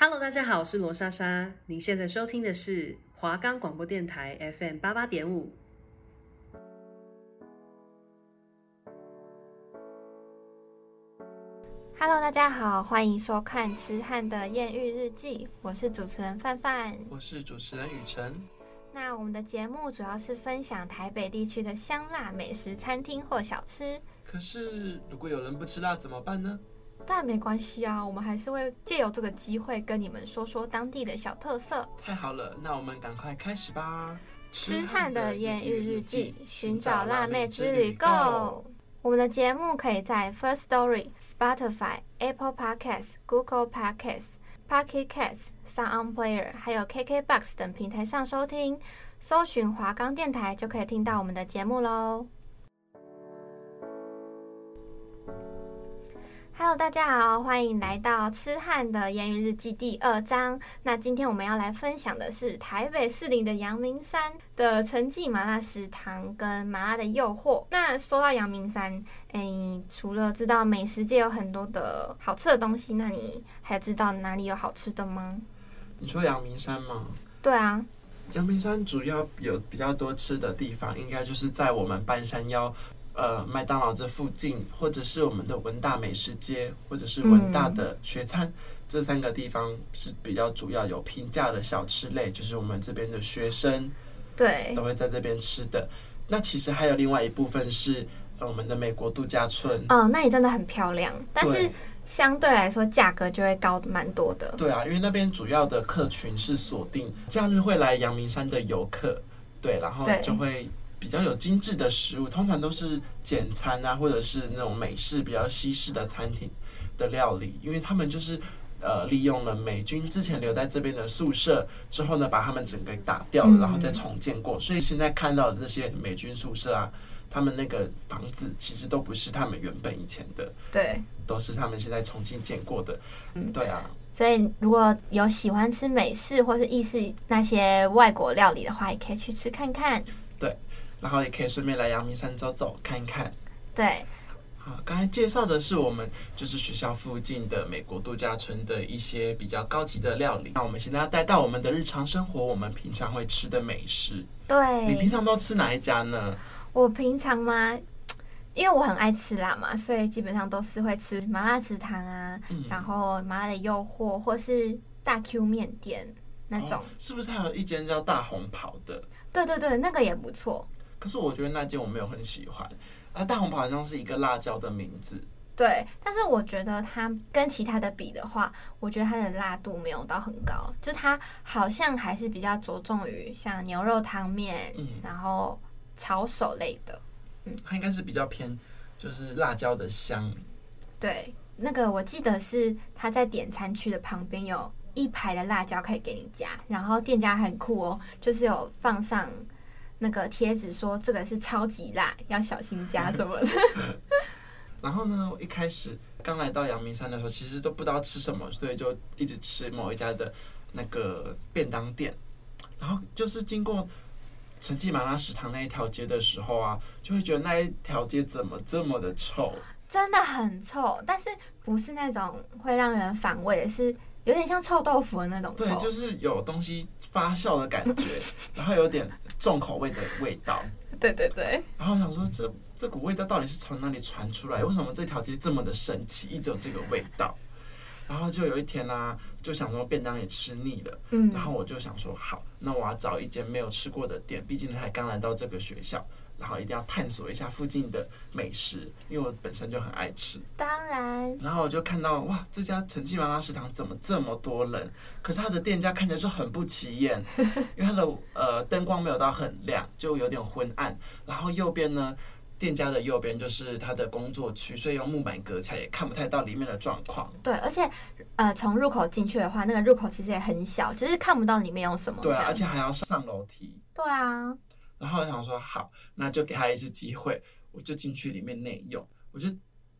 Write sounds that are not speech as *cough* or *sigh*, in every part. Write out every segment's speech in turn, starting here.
Hello，大家好，我是罗莎莎。您现在收听的是华冈广播电台 FM 八八点五。Hello，大家好，欢迎收看《吃汉的艳遇日记》，我是主持人范范，我是主持人雨辰。那我们的节目主要是分享台北地区的香辣美食餐厅或小吃。可是，如果有人不吃辣怎么办呢？但没关系啊，我们还是会借由这个机会跟你们说说当地的小特色。太好了，那我们赶快开始吧！吃汉的艳遇日记，寻找辣妹之旅，Go！我们的节目可以在 First Story、Spotify、Apple Podcasts、Google Podcasts、Pocket Casts、Sound On Player，还有 KKBox 等平台上收听，搜寻华冈电台就可以听到我们的节目喽。Hello，大家好，欢迎来到痴汉的言语日记第二章。那今天我们要来分享的是台北市林的阳明山的陈记麻辣食堂跟麻辣的诱惑。那说到阳明山，哎，除了知道美食界有很多的好吃的东西，那你还知道哪里有好吃的吗？你说阳明山吗？对啊，阳明山主要有比较多吃的地方，应该就是在我们半山腰。呃，麦当劳这附近，或者是我们的文大美食街，或者是文大的学餐，嗯、这三个地方是比较主要有平价的小吃类，就是我们这边的学生对都会在这边吃的。那其实还有另外一部分是我们的美国度假村。哦，那里真的很漂亮，但是相对来说价格就会高蛮多的。对啊，因为那边主要的客群是锁定假日会来阳明山的游客，对，然后就会。比较有精致的食物，通常都是简餐啊，或者是那种美式比较西式的餐厅的料理，因为他们就是呃利用了美军之前留在这边的宿舍之后呢，把他们整个打掉了，然后再重建过，所以现在看到的这些美军宿舍啊，他们那个房子其实都不是他们原本以前的，对，都是他们现在重新建过的，嗯，对啊。所以如果有喜欢吃美式或是意式那些外国料理的话，也可以去吃看看，对。然后也可以顺便来阳明山走走看一看。对，好，刚才介绍的是我们就是学校附近的美国度假村的一些比较高级的料理。那我们现在要带到我们的日常生活，我们平常会吃的美食。对，你平常都吃哪一家呢？我平常嘛，因为我很爱吃辣嘛，所以基本上都是会吃麻辣食堂啊，嗯、然后麻辣的诱惑，或是大 Q 面店那种。哦、是不是还有一间叫大红袍的？对对对，那个也不错。可是我觉得那件我没有很喜欢，啊，大红袍好像是一个辣椒的名字。对，但是我觉得它跟其他的比的话，我觉得它的辣度没有到很高，就它好像还是比较着重于像牛肉汤面，嗯，然后炒手类的，嗯，它应该是比较偏就是辣椒的香。对，那个我记得是他在点餐区的旁边有一排的辣椒可以给你加，然后店家很酷哦，就是有放上。那个贴纸说这个是超级辣，要小心加什么的。*laughs* 然后呢，我一开始刚来到阳明山的时候，其实都不知道吃什么，所以就一直吃某一家的那个便当店。然后就是经过陈记麻辣食堂那一条街的时候啊，就会觉得那一条街怎么这么的臭？真的很臭，但是不是那种会让人反胃，是有点像臭豆腐的那种臭。对，就是有东西发酵的感觉，*laughs* 然后有点重口味的味道。对对对。然后想说，这这股味道到底是从哪里传出来？为什么这条街这么的神奇，一直有这个味道？然后就有一天呢、啊，就想说便当也吃腻了，嗯，然后我就想说，好，那我要找一间没有吃过的店，毕竟还刚来到这个学校。然后一定要探索一下附近的美食，因为我本身就很爱吃。当然。然后我就看到哇，这家陈记麻辣食堂怎么这么多人？可是它的店家看起来就很不起眼，*laughs* 因为它的呃灯光没有到很亮，就有点昏暗。然后右边呢，店家的右边就是他的工作区，所以用木板隔起来，也看不太到里面的状况。对，而且呃，从入口进去的话，那个入口其实也很小，就是看不到里面有什么。对啊，而且还要上楼梯。对啊。然后我想说好，那就给他一次机会，我就进去里面内用。我就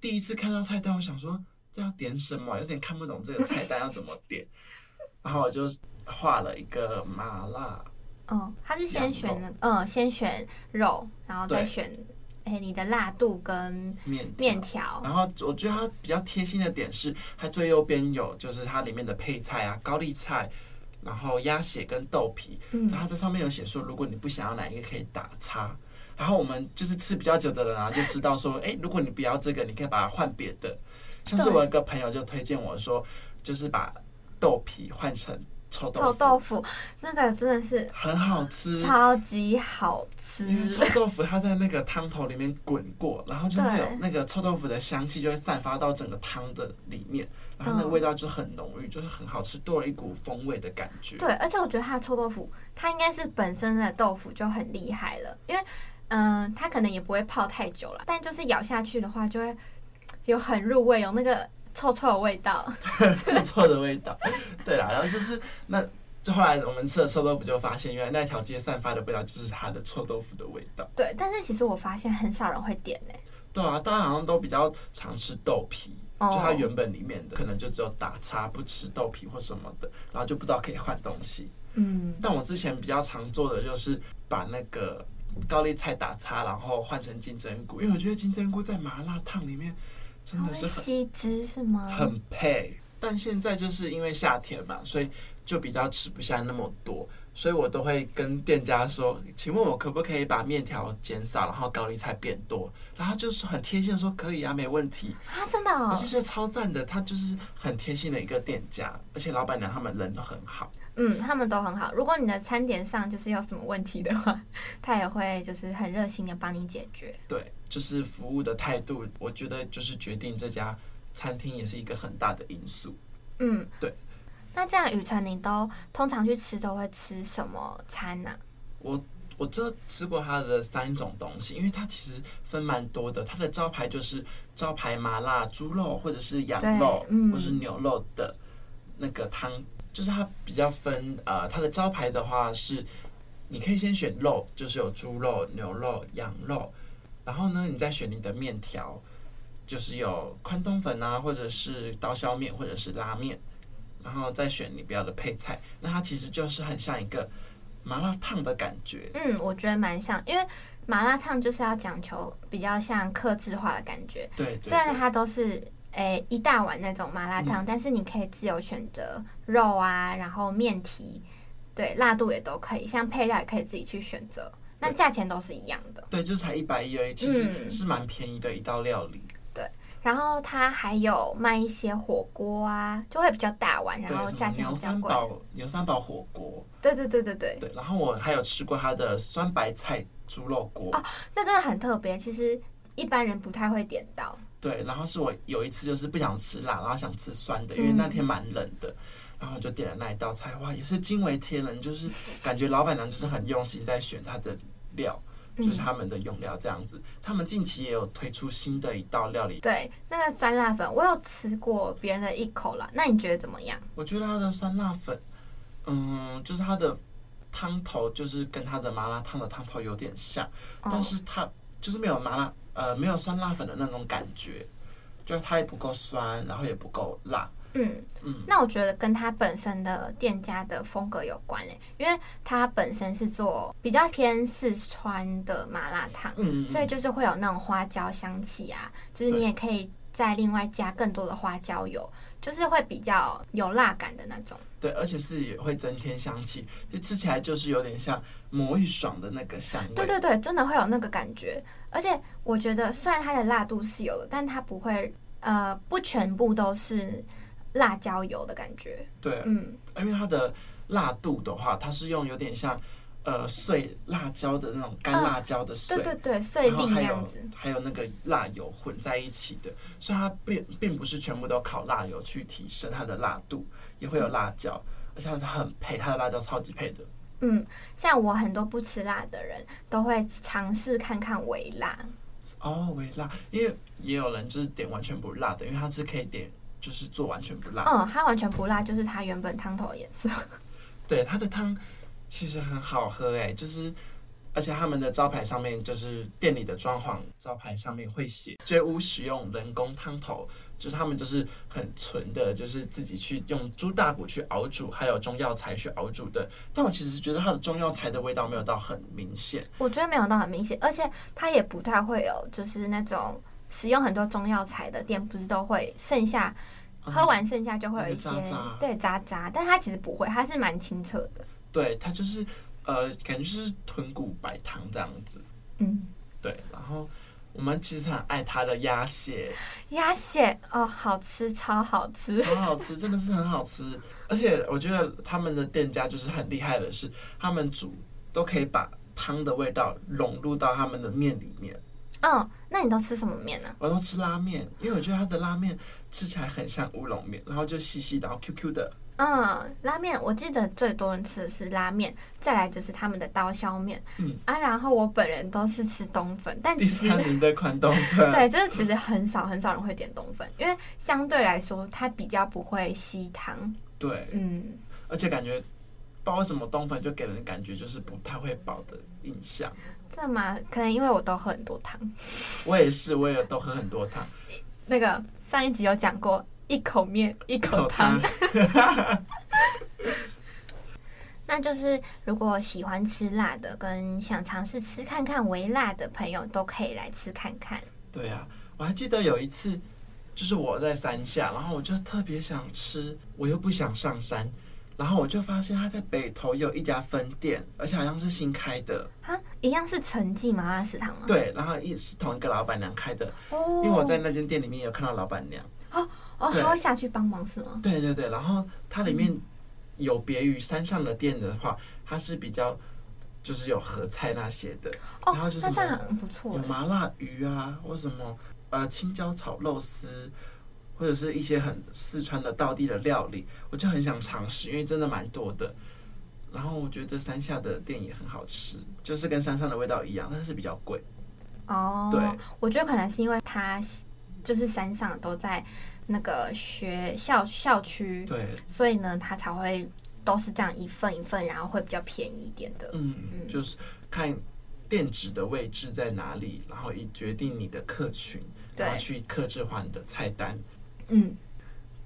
第一次看到菜单，我想说这要点什么，有点看不懂这个菜单要怎么点。*laughs* 然后我就画了一个麻辣。嗯，他是先选嗯，先选肉，然后再选哎，你的辣度跟面条。然后我觉得它比较贴心的点是，它最右边有就是它里面的配菜啊，高丽菜，然后鸭血跟豆皮。嗯，然后它这上面有写说，如果你不想要哪一个可以打叉。然后我们就是吃比较久的人啊，就知道说，*laughs* 哎，如果你不要这个，你可以把它换别的。像是我一个朋友就推荐我说，就是把豆皮换成臭豆腐。臭豆腐那个真的是很好吃，超级好吃。因为臭豆腐它在那个汤头里面滚过，然后就会有那个臭豆腐的香气就会散发到整个汤的里面，然后那个味道就很浓郁，就是很好吃，多了一股风味的感觉。对，而且我觉得它的臭豆腐，它应该是本身的豆腐就很厉害了，因为。嗯、呃，它可能也不会泡太久了，但就是咬下去的话，就会有很入味，有那个臭臭的味道，*laughs* 臭臭的味道。对啦，然后就是那，就后来我们吃了臭豆腐，就发现原来那条街散发的味道就是它的臭豆腐的味道。对，但是其实我发现很少人会点呢。对啊，大家好像都比较常吃豆皮，就它原本里面的可能就只有打叉，不吃豆皮或什么的，然后就不知道可以换东西。嗯，但我之前比较常做的就是把那个。高丽菜打叉，然后换成金针菇，因为我觉得金针菇在麻辣烫里面真的是很吸汁是吗？很配。但现在就是因为夏天嘛，所以就比较吃不下那么多。所以我都会跟店家说，请问我可不可以把面条减少，然后高丽菜变多？然后就是很贴心的说可以啊，没问题啊，真的，哦，我就觉得超赞的。他就是很贴心的一个店家，而且老板娘他们人都很好。嗯，他们都很好。如果你的餐点上就是有什么问题的话，他也会就是很热心的帮你解决。对，就是服务的态度，我觉得就是决定这家餐厅也是一个很大的因素。嗯，对。那这样，雨辰，你都通常去吃都会吃什么餐呢？啊？我我就吃过它的三种东西，因为它其实分蛮多的。它的招牌就是招牌麻辣猪肉，或者是羊肉，嗯、或者是牛肉的那个汤，就是它比较分呃，它的招牌的话是你可以先选肉，就是有猪肉、牛肉、羊肉，然后呢，你再选你的面条，就是有宽冬粉啊，或者是刀削面，或者是拉面。然后再选你不要的配菜，那它其实就是很像一个麻辣烫的感觉。嗯，我觉得蛮像，因为麻辣烫就是要讲求比较像克制化的感觉。对，虽然它都是诶一大碗那种麻辣烫，嗯，但是你可以自由选择肉啊，然后面体，对，辣度也都可以，像配料也可以自己去选择。那价钱都是一样的。对，就才一百一而已，其实是蛮便宜的一道料理。然后它还有卖一些火锅啊，就会比较大碗，然后价钱比较贵。牛三宝牛三宝火锅，对对对对对。对，然后我还有吃过它的酸白菜猪肉锅啊，那真的很特别，其实一般人不太会点到。对，然后是我有一次就是不想吃辣，然后想吃酸的，因为那天蛮冷的，嗯、然后就点了那一道菜，哇，也是惊为天人，就是感觉老板娘就是很用心在选它的料。就是他们的用料这样子，他们近期也有推出新的一道料理。对，那个酸辣粉我有吃过别人的一口了，那你觉得怎么样？我觉得它的酸辣粉，嗯，就是它的汤头就是跟它的麻辣烫的汤头有点像，哦，但是它就是没有麻辣，呃，没有酸辣粉的那种感觉，就是它也不够酸，然后也不够辣。嗯嗯，那我觉得跟他本身的店家的风格有关诶，因为他本身是做比较偏四川的麻辣烫，嗯，所以就是会有那种花椒香气啊，就是你也可以再另外加更多的花椒油，就是会比较有辣感的那种。对，而且是也会增添香气，就吃起来就是有点像魔芋爽的那个香味。对对对，真的会有那个感觉。而且我觉得虽然它的辣度是有的，但它不会呃不全部都是。辣椒油的感觉，对，嗯，因为它的辣度的话，它是用有点像呃碎辣椒的那种干辣椒的碎，对对对，碎粒那样子，还有那个辣油混在一起的，所以它并并不是全部都靠辣油去提升它的辣度，也会有辣椒，而且它很配，它的辣椒超级配的。嗯，像我很多不吃辣的人都会尝试看看微辣。哦，微辣，因为也有人就是点完全不辣的，因为它是可以点。就是做完全不辣。嗯，它完全不辣，就是它原本汤头的颜色。*laughs* 对，它的汤其实很好喝哎，就是而且他们的招牌上面就是店里的装潢招牌上面会写绝无使用人工汤头，就是他们就是很纯的，就是自己去用猪大骨去熬煮，还有中药材去熬煮的。但我其实觉得它的中药材的味道没有到很明显，我觉得没有到很明显，而且它也不太会有，就是那种使用很多中药材的店，不是都会剩下喝完剩下就会有一些、嗯、渣渣对渣渣，但它其实不会，它是蛮清澈的。对，它就是呃，感觉就是豚骨白汤这样子。嗯，对，然后。我们其实很爱它的鸭血，鸭血哦，好吃，超好吃，超好吃，真的是很好吃。而且我觉得他们的店家就是很厉害的是，他们煮都可以把汤的味道融入到他们的面里面。嗯，那你都吃什么面呢？我都吃拉面，因为我觉得它的拉面吃起来很像乌龙面，然后就细细的，然后 Q Q 的。嗯，拉面我记得最多人吃的是拉面，再来就是他们的刀削面。嗯啊，然后我本人都是吃冬粉，但其实您的款冬粉，*laughs* 对，就是其实很少很少人会点冬粉，因为相对来说它比较不会吸汤。对，嗯，而且感觉不知道为什么冬粉就给人感觉就是不太会饱的印象。这嘛可能因为我都喝很多汤。我也是，我也都喝很多汤。那个上一集有讲过。一口面，一口汤。*laughs* 那就是如果喜欢吃辣的，跟想尝试吃看看微辣的朋友，都可以来吃看看。对呀、啊，我还记得有一次，就是我在山下，然后我就特别想吃，我又不想上山，然后我就发现他在北投有一家分店，而且好像是新开的。啊，一样是陈记麻辣食堂吗？对，然后也是同一个老板娘开的。哦。因为我在那间店里面有看到老板娘。哦。哦，他会下去帮忙是吗？对对对，然后它里面有别于山上的店的话，它是比较就是有合菜那些的，哦、然后就是那这样很不错，有麻辣鱼啊，或什么呃青椒炒肉丝，或者是一些很四川的道地的料理，我就很想尝试，因为真的蛮多的。然后我觉得山下的店也很好吃，就是跟山上的味道一样，但是比较贵。哦，对，我觉得可能是因为它就是山上都在。那个学校校区，对，所以呢，它才会都是这样一份一份，然后会比较便宜一点的。嗯，嗯，就是看店址的位置在哪里，然后以决定你的客群，然后去克制化你的菜单。嗯，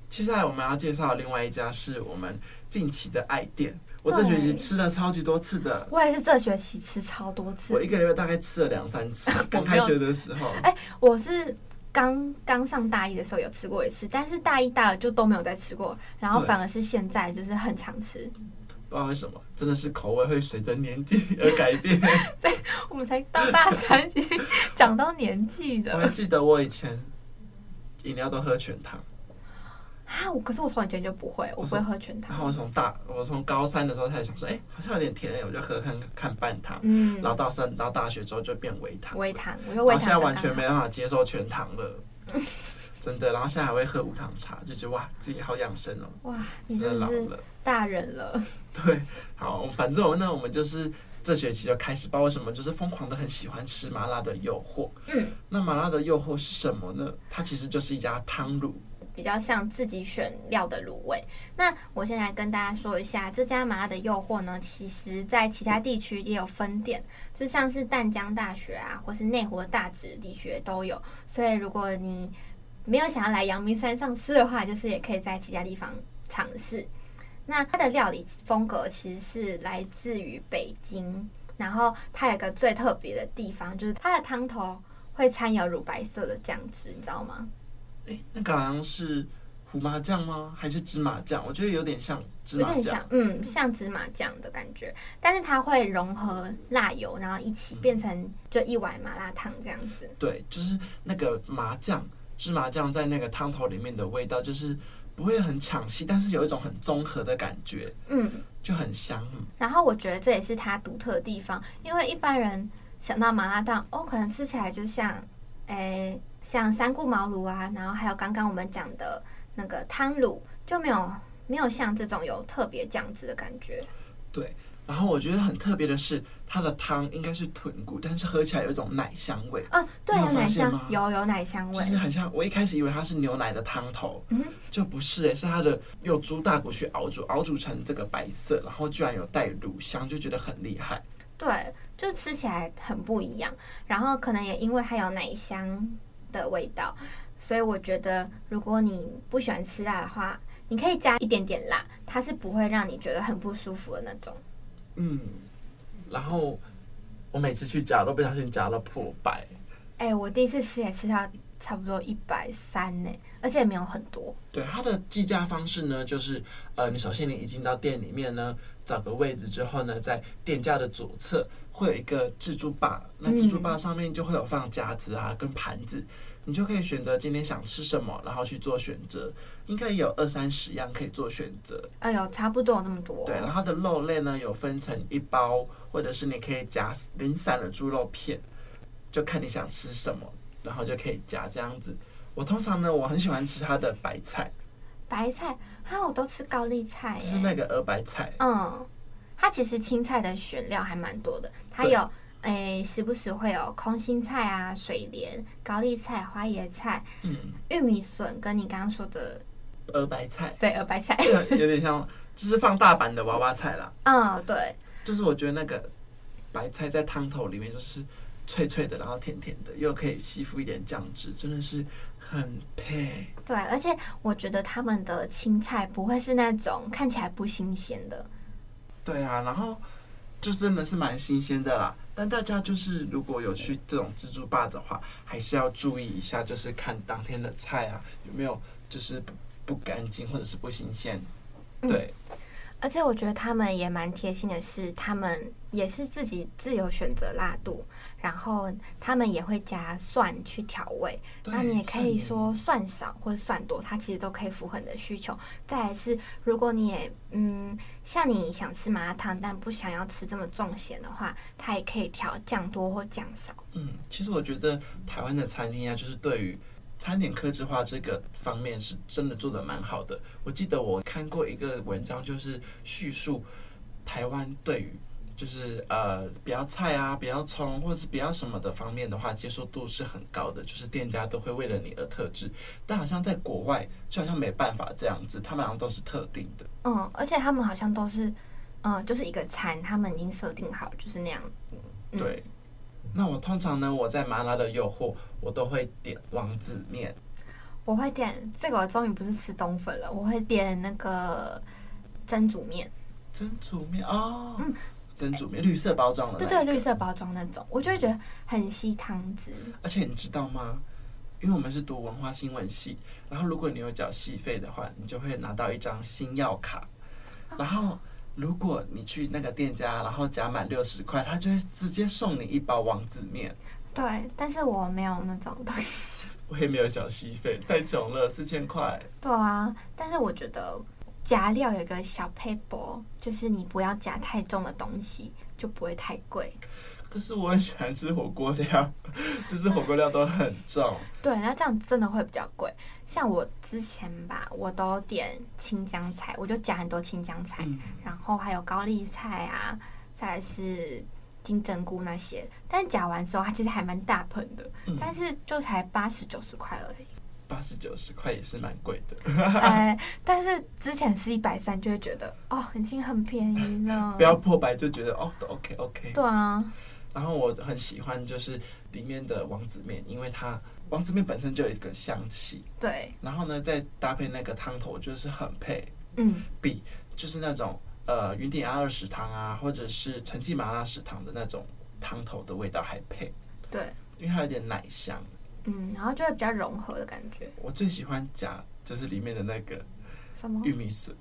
接下来我们要介绍的另外一家是我们近期的爱店，我这学期吃了超级多次的。我也是这学期吃超多次，我一个礼拜大概吃了两三次。*laughs* 刚开学的时候，哎，我是。刚刚上大一的时候有吃过一次，但是大一大二就都没有再吃过，然后反而是现在就是很常吃。不知道为什么，真的是口味会随着年纪 *laughs* 而改变。对，我们才到大三，已经讲到年纪的。我还记得我以前饮料都喝全糖。啊！我可是我从以前就不会，我不会喝全糖。然后我从大，我从高三的时候开始想说，哎、欸，好像有点甜，我就喝看看半糖。嗯。然后到升到大学之后就变微糖。微糖，我就微糖。现在完全没办法接受全糖了，*laughs* 真的。然后现在还会喝无糖茶，就觉得哇，自己好养生哦。哇，你真的老了，大人了。对，好，反正我那，我们就是这学期就开始，不知道为什么，就是疯狂的很喜欢吃麻辣的诱惑。嗯。那麻辣的诱惑是什么呢？它其实就是一家汤卤。比较像自己选料的卤味。那我先来跟大家说一下，这家麻辣的诱惑呢，其实在其他地区也有分店，就像是淡江大学啊，或是内湖的大直地区都有。所以如果你没有想要来阳明山上吃的话，就是也可以在其他地方尝试。那它的料理风格其实是来自于北京，然后它有一个最特别的地方，就是它的汤头会掺有乳白色的酱汁，你知道吗？哎，那个好像是胡麻酱吗？还是芝麻酱？我觉得有点像芝麻酱，有点像，嗯，像芝麻酱的感觉。但是它会融合辣油，然后一起变成就一碗麻辣烫这样子。对，就是那个麻酱，芝麻酱在那个汤头里面的味道，就是不会很抢戏，但是有一种很综合的感觉，嗯，就很香。然后我觉得这也是它独特的地方，因为一般人想到麻辣烫，哦，可能吃起来就像，诶。像三顾茅庐啊，然后还有刚刚我们讲的那个汤卤，就没有没有像这种有特别酱汁的感觉。对，然后我觉得很特别的是，它的汤应该是豚骨，但是喝起来有一种奶香味。啊，对，有奶香，有有奶香味，就是很像。我一开始以为它是牛奶的汤头，嗯，就不是诶，是它的用猪大骨去熬煮，熬煮成这个白色，然后居然有带乳香，就觉得很厉害。对，就吃起来很不一样，然后可能也因为它有奶香的味道，所以我觉得如果你不喜欢吃辣的话，你可以加一点点辣，它是不会让你觉得很不舒服的那种。嗯，然后我每次去夹都不小心夹到破百。哎、欸，我第一次吃也吃到差不多一百三呢，而且也没有很多。对，它的计价方式呢，就是呃，你首先你一进到店里面呢，找个位置之后呢，在店家的左侧会有一个自助吧，那自助吧上面就会有放夹子啊跟盘子。你就可以选择今天想吃什么，然后去做选择，应该有二三十样可以做选择。哎呦，差不多有那么多。对，然后它的肉类呢，有分成一包，或者是你可以夹零散的猪肉片，就看你想吃什么，然后就可以夹这样子。我通常呢，我很喜欢吃它的白菜。白菜，哈，我都吃高丽菜，是那个鹅白菜。嗯，它其实青菜的选料还蛮多的，它有。哎，时不时会有空心菜啊、水莲、高丽菜、花椰菜、嗯、玉米笋，跟你刚刚说的鹅白菜，对，鹅白菜，有点像，就是放大版的娃娃菜啦。嗯，对，就是我觉得那个白菜在汤头里面就是脆脆的，然后甜甜的，又可以吸附一点酱汁，真的是很配。对，而且我觉得他们的青菜不会是那种看起来不新鲜的。对啊，然后就真的是蛮新鲜的啦。但大家就是如果有去这种自助吧的话，还是要注意一下，就是看当天的菜啊有没有就是不干净或者是不新鲜，对。而且我觉得他们也蛮贴心的是，他们也是自己自由选择辣度，然后他们也会加蒜去调味。那你也可以说蒜少或者蒜多，它其实都可以符合你的需求。再来是，如果你也嗯，像你想吃麻辣烫，但不想要吃这么重咸的话，它也可以调酱多或酱少。嗯，其实我觉得台湾的餐厅啊，就是对于。餐点客制化这个方面是真的做的蛮好的。我记得我看过一个文章，就是叙述台湾对于就是呃比较菜啊、比较葱或者是比较什么的方面的话，接受度是很高的，就是店家都会为了你而特制。但好像在国外就好像没办法这样子，他们好像都是特定的。嗯，而且他们好像都是嗯、呃，就是一个餐，他们已经设定好就是那样。嗯、对。那我通常呢，我在麻辣的诱惑，我都会点王子面。我会点这个，我终于不是吃冬粉了，我会点那个蒸煮面。蒸煮面哦，嗯，蒸煮面绿色包装的，对对，绿色包装那种，我就会觉得很吸汤汁。而且你知道吗？因为我们是读文化新闻系，然后如果你有缴戏费的话，你就会拿到一张星耀卡，然后。如果你去那个店家，然后加满六十块，他就会直接送你一包王子面。对，但是我没有那种东西。我也没有缴息费，太穷了，四千块。对啊，但是我觉得加料有一个小配博，就是你不要加太重的东西，就不会太贵。可是我很喜欢吃火锅料，*laughs* 就是火锅料都很重。对，那这样真的会比较贵。像我之前吧，我都点青江菜，我就夹很多青江菜，嗯、然后还有高丽菜啊，再来是金针菇那些。但夹完之后，它其实还蛮大盆的，嗯、但是就才八十九十块而已。八十九十块也是蛮贵的。哎，*laughs* 但是之前是一百三，就会觉得哦，已经很便宜了。不要破百就觉得哦，都 OK OK。对啊。然后我很喜欢就是里面的王子面，因为它王子面本身就有一个香气，对。然后呢，再搭配那个汤头，就是很配，嗯，比就是那种呃云顶阿二食堂啊，或者是陈记麻辣食堂的那种汤头的味道还配，对，因为它有点奶香，嗯，然后就会比较融合的感觉。我最喜欢夹就是里面的那个什么？玉米笋，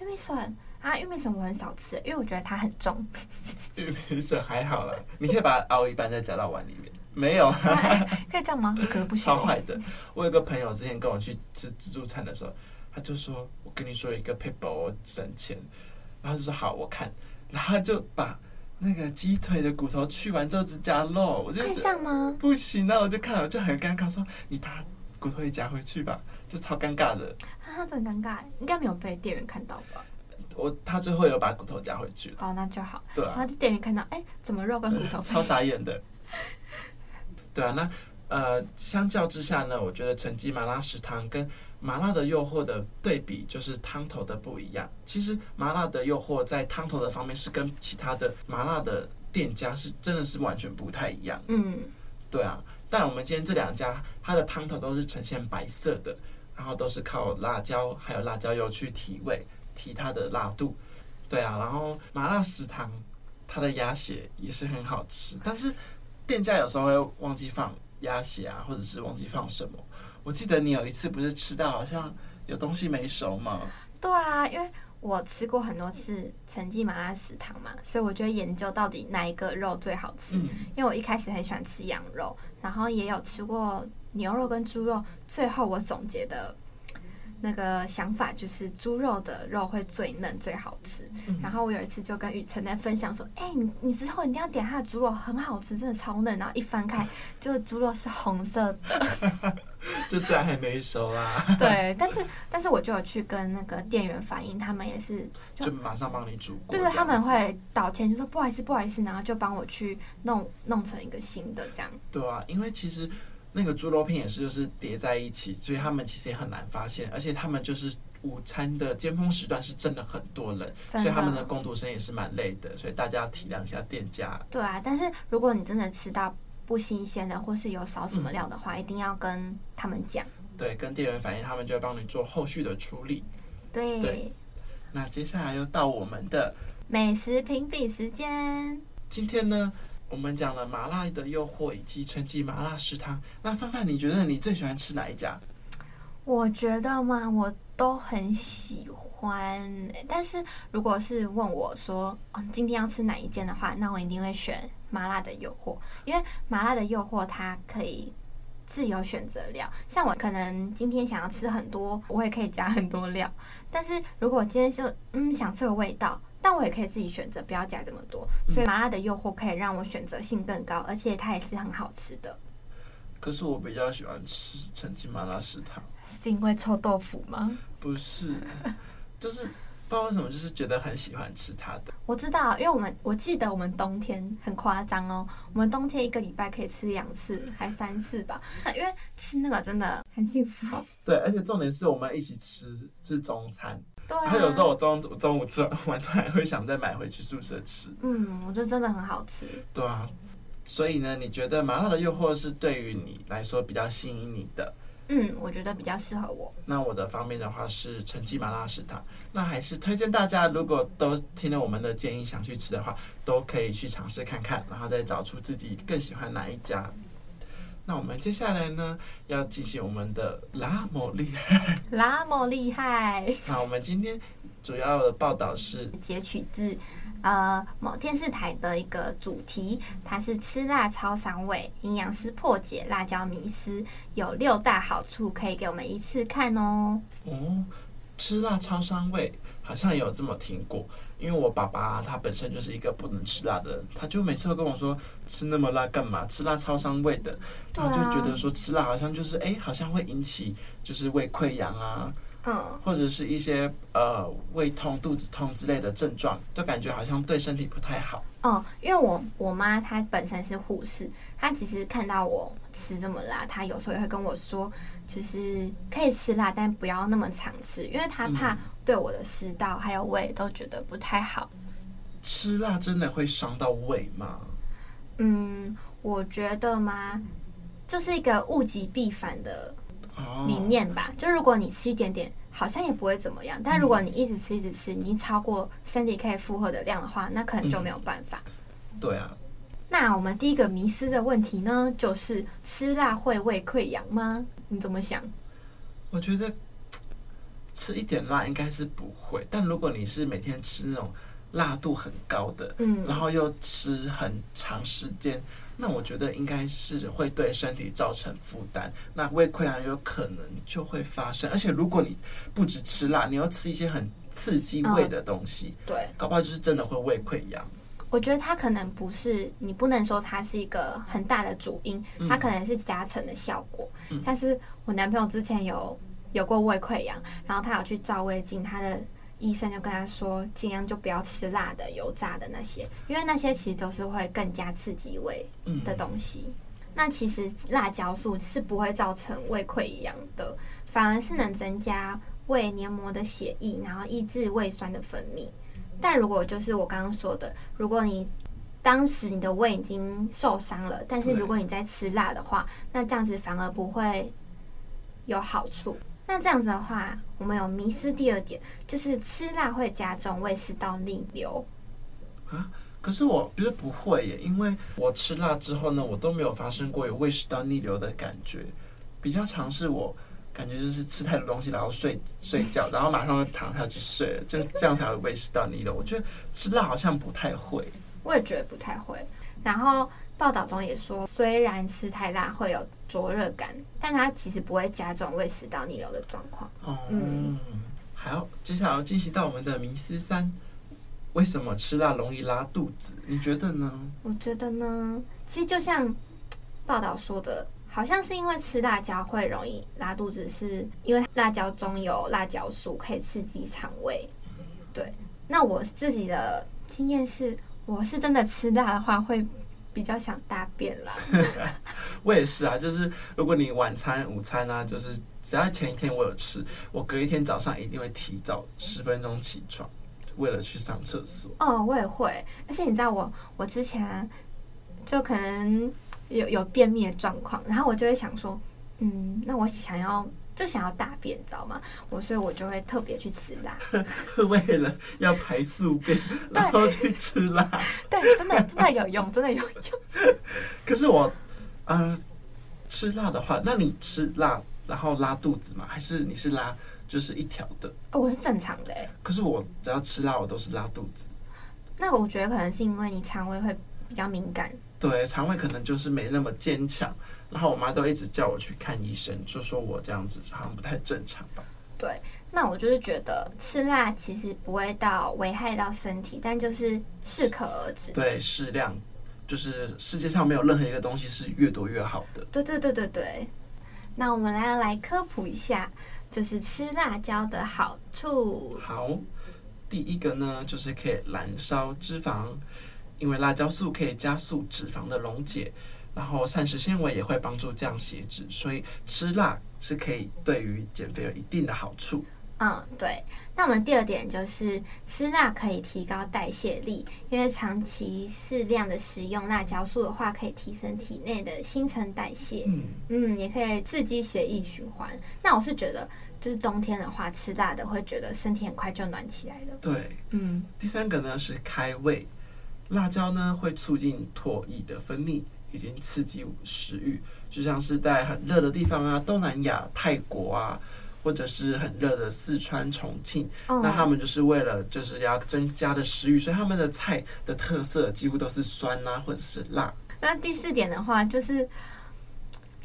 玉米笋。啊，玉米笋我很少吃，因为我觉得它很重。*laughs* 玉米笋还好啦，你可以把它熬一半再加到碗里面。没有，*laughs* 可以这样吗？可能不行。超坏的。我有个朋友之前跟我去吃自助餐的时候，他就说：“我跟你说一个撇步，我省钱。”然后就说：“好，我看。”然后他就把那个鸡腿的骨头去完之后只加肉，我就可以这样吗？不行，那我就看了，我就很尴尬，说：“你把骨头也夹回去吧。”就超尴尬的。啊，很尴尬，应该没有被店员看到吧？我他最后有把骨头夹回去了。哦，那就好。对啊。然后就店员看到，哎，怎么肉跟骨头？*laughs* 超傻眼的。对啊，那呃，相较之下呢，我觉得陈记麻辣食堂跟麻辣的诱惑的对比，就是汤头的不一样。其实麻辣的诱惑在汤头的方面是跟其他的麻辣的店家是真的是完全不太一样。嗯。对啊，但我们今天这两家，它的汤头都是呈现白色的，然后都是靠辣椒还有辣椒油去提味，提它的辣度。对啊，然后麻辣食堂它的鸭血也是很好吃，但是店家有时候会忘记放鸭血啊，或者是忘记放什么。我记得你有一次不是吃到好像有东西没熟吗？对啊，因为。我吃过很多次陈记麻辣食堂嘛，所以我就研究到底哪一个肉最好吃。嗯、因为我一开始很喜欢吃羊肉，然后也有吃过牛肉跟猪肉，最后我总结的那个想法就是猪肉的肉会最嫩最好吃。嗯、然后我有一次就跟雨辰在分享说：“哎、欸，你你之后一定要点他的猪肉，很好吃，真的超嫩。”然后一翻开，*laughs* 就猪肉是红色的。*laughs* 就虽然还没熟啦，*laughs* 对，但是但是我就有去跟那个店员反映，他们也是就，就马上帮你煮。对对，他们会道歉，就说不好意思不好意思，然后就帮我去弄弄成一个新的这样。对啊，因为其实那个猪肉片也是就是叠在一起，所以他们其实也很难发现，而且他们就是午餐的尖峰时段是真的很多人，所以他们的工读生也是蛮累的，所以大家要体谅一下店家。对啊，但是如果你真的吃到。不新鲜的，或是有少什么料的话，嗯、一定要跟他们讲。对，跟店员反映，他们就会帮你做后续的处理。对。对。那接下来又到我们的美食评比时间。今天呢，我们讲了麻辣的诱惑以及陈记麻辣食堂。那范范，你觉得你最喜欢吃哪一家？我觉得嘛，我都很喜欢。但是如果是问我说，哦，今天要吃哪一间的话，那我一定会选。麻辣的诱惑，因为麻辣的诱惑它可以自由选择料，像我可能今天想要吃很多，我也可以加很多料。但是如果今天就嗯想吃个味道，但我也可以自己选择不要加这么多。所以麻辣的诱惑可以让我选择性更高，而且它也是很好吃的。可是我比较喜欢吃陈记麻辣食堂，是因为臭豆腐吗？不是，*laughs* 就是。不知道为什么，就是觉得很喜欢吃它的。我知道，因为我们我记得我们冬天很夸张哦，我们冬天一个礼拜可以吃两次，还三次吧。因为吃那个真的很幸福。对，而且重点是我们一起吃吃中餐。对啊。然后有时候我中中午吃完晚餐还会想再买回去宿舍吃。嗯，我觉得真的很好吃。对啊，所以呢，你觉得麻辣的诱惑是对于你来说比较吸引你的？嗯，我觉得比较适合我。那我的方面的话是陈记麻辣食堂，那还是推荐大家，如果都听了我们的建议想去吃的话，都可以去尝试看看，然后再找出自己更喜欢哪一家。那我们接下来呢，要进行我们的那么厉害，*laughs* *laughs* 那么厉害。那我们今天主要的报道是截取自。呃，某电视台的一个主题，它是吃辣超伤胃，营养师破解辣椒迷思，有六大好处可以给我们一次看哦。哦，吃辣超伤胃，好像也有这么听过。因为我爸爸他本身就是一个不能吃辣的人，他就每次都跟我说，吃那么辣干嘛？吃辣超伤胃的。他就觉得说吃辣好像就是哎，好像会引起就是胃溃疡啊。嗯，或者是一些呃胃痛、肚子痛之类的症状，就感觉好像对身体不太好。哦，因为我我妈她本身是护士，她其实看到我吃这么辣，她有时候也会跟我说，其实可以吃辣，但不要那么常吃，因为她怕对我的食道还有胃都觉得不太好。吃辣真的会伤到胃吗？嗯，我觉得嘛，就是一个物极必反的。理念吧，就如果你吃一点点，好像也不会怎么样。但如果你一直吃一直吃，你超过身体可以负荷的量的话，那可能就没有办法。嗯、对啊。那我们第一个迷思的问题呢，就是吃辣会胃溃疡吗？你怎么想？我觉得吃一点辣应该是不会，但如果你是每天吃那种辣度很高的，嗯，然后又吃很长时间。那我觉得应该是会对身体造成负担，那胃溃疡有可能就会发生。而且如果你不止吃辣，你要吃一些很刺激胃的东西，嗯、对，搞不好就是真的会胃溃疡。我觉得它可能不是，你不能说它是一个很大的主因，它可能是加成的效果。嗯、但是我男朋友之前有有过胃溃疡，然后他有去照胃镜，他的。医生就跟他说，尽量就不要吃辣的、油炸的那些，因为那些其实都是会更加刺激胃的东西。嗯、那其实辣椒素是不会造成胃溃疡的，反而是能增加胃黏膜的血液，然后抑制胃酸的分泌。但如果就是我刚刚说的，如果你当时你的胃已经受伤了，但是如果你在吃辣的话，那这样子反而不会有好处。那这样子的话，我们有迷失第二点，就是吃辣会加重胃食道逆流啊。可是我觉得不会耶，因为我吃辣之后呢，我都没有发生过有胃食道逆流的感觉。比较常是我感觉就是吃太多东西，然后睡睡觉，然后马上就躺下去睡了，就这样才会胃食道逆流。我觉得吃辣好像不太会。我也觉得不太会。然后报道中也说，虽然吃太辣会有灼热感，但它其实不会加重胃食道逆流的状况。哦，嗯，好，接下来要进行到我们的迷思三。为什么吃辣容易拉肚子？你觉得呢？我觉得呢，其实就像报道说的，好像是因为吃辣椒会容易拉肚子，是因为辣椒中有辣椒素可以刺激肠胃。对，那我自己的经验是，我是真的吃辣的话会比较想大便啦。*laughs* 我也是啊，就是如果你晚餐、午餐啊，就是只要前一天我有吃，我隔一天早上一定会提早十分钟起床。为了去上厕所哦，我也会，而且你知道我，我之前啊，就可能有有便秘的状况，然后我就会想说，嗯，那我想要就想要大便，你知道吗？我所以，我就会特别去吃辣，*laughs* 为了要排宿便，然后去吃辣，*laughs* 对，真的真的有用，真的有用。*laughs* 可是我，嗯、呃，吃辣的话，那你吃辣然后拉肚子吗？还是你是拉？就是一条的，哦，我是正常的哎。可是我只要吃辣，我都是拉肚子。那我觉得可能是因为你肠胃会比较敏感。对，肠胃可能就是没那么坚强。然后我妈都一直叫我去看医生，就说我这样子好像不太正常吧。对，那我就是觉得吃辣其实不会到危害到身体，但就是适可而止。对，适量，就是世界上没有任何一个东西是越多越好的。对对对对对。那我们来来科普一下。就是吃辣椒的好处。好，第一个呢，就是可以燃烧脂肪，因为辣椒素可以加速脂肪的溶解，然后膳食纤维也会帮助降血脂，所以吃辣是可以对于减肥有一定的好处。嗯，对。那我们第二点就是吃辣可以提高代谢力，因为长期适量的食用辣椒素的话，可以提升体内的新陈代谢。嗯嗯，也可以刺激血液循环。那我是觉得，就是冬天的话，吃辣的会觉得身体很快就暖起来了。对，嗯。第三个呢是开胃，辣椒呢会促进唾液的分泌，以及刺激食欲，就像是在很热的地方啊，东南亚、泰国啊。或者是很热的四川、重庆，oh. 那他们就是为了就是要增加的食欲，所以他们的菜的特色几乎都是酸啊，或者是辣。那第四点的话，就是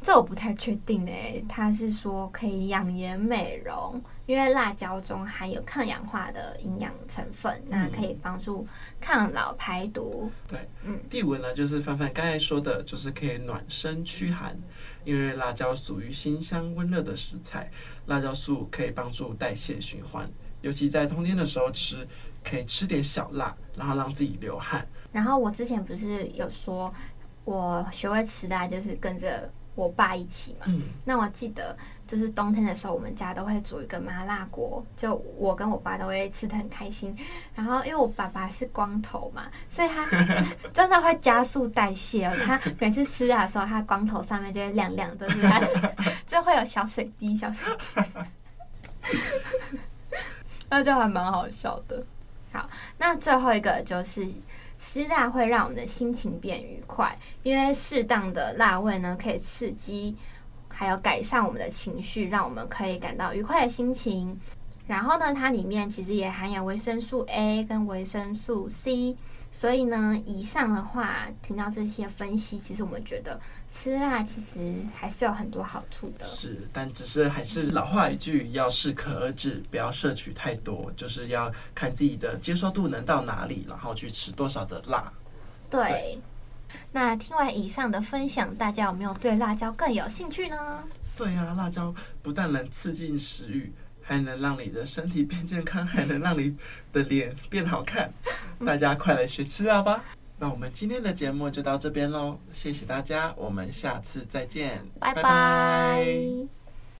这我不太确定诶，他是说可以养颜美容，因为辣椒中含有抗氧化的营养成分，嗯，那可以帮助抗老排毒。对，嗯。第五呢，就是范范刚才说的，就是可以暖身驱寒，因为辣椒属于辛香温热的食材。辣椒素可以帮助代谢循环，尤其在冬天的时候吃，可以吃点小辣，然后让自己流汗。然后我之前不是有说，我学会吃辣就是跟着我爸一起嘛。嗯。那我记得就是冬天的时候，我们家都会煮一个麻辣锅，就我跟我爸都会吃的很开心。然后因为我爸爸是光头嘛，所以他 *laughs* 真的会加速代谢哦。他每次吃辣的时候，他光头上面就会亮亮的，就是他。就会有小水滴，小水滴，*laughs* 那就还蛮好笑的。好，那最后一个就是吃辣会让我们的心情变愉快，因为适当的辣味呢，可以刺激还有改善我们的情绪，让我们可以感到愉快的心情。然后呢，它里面其实也含有维生素 A 跟维生素 C，所以呢，以上的话听到这些分析，其实我们觉得吃辣其实还是有很多好处的。是，但只是还是老话一句，要适可而止，不要摄取太多，就是要看自己的接受度能到哪里，然后去吃多少的辣。对。对。那听完以上的分享，大家有没有对辣椒更有兴趣呢？对呀、啊，辣椒不但能刺激食欲。还能让你的身体变健康，*laughs* 还能让你的脸变好看。大家快来学吃辣吧！那我们今天的节目就到这边喽，谢谢大家，我们下次再见，拜拜。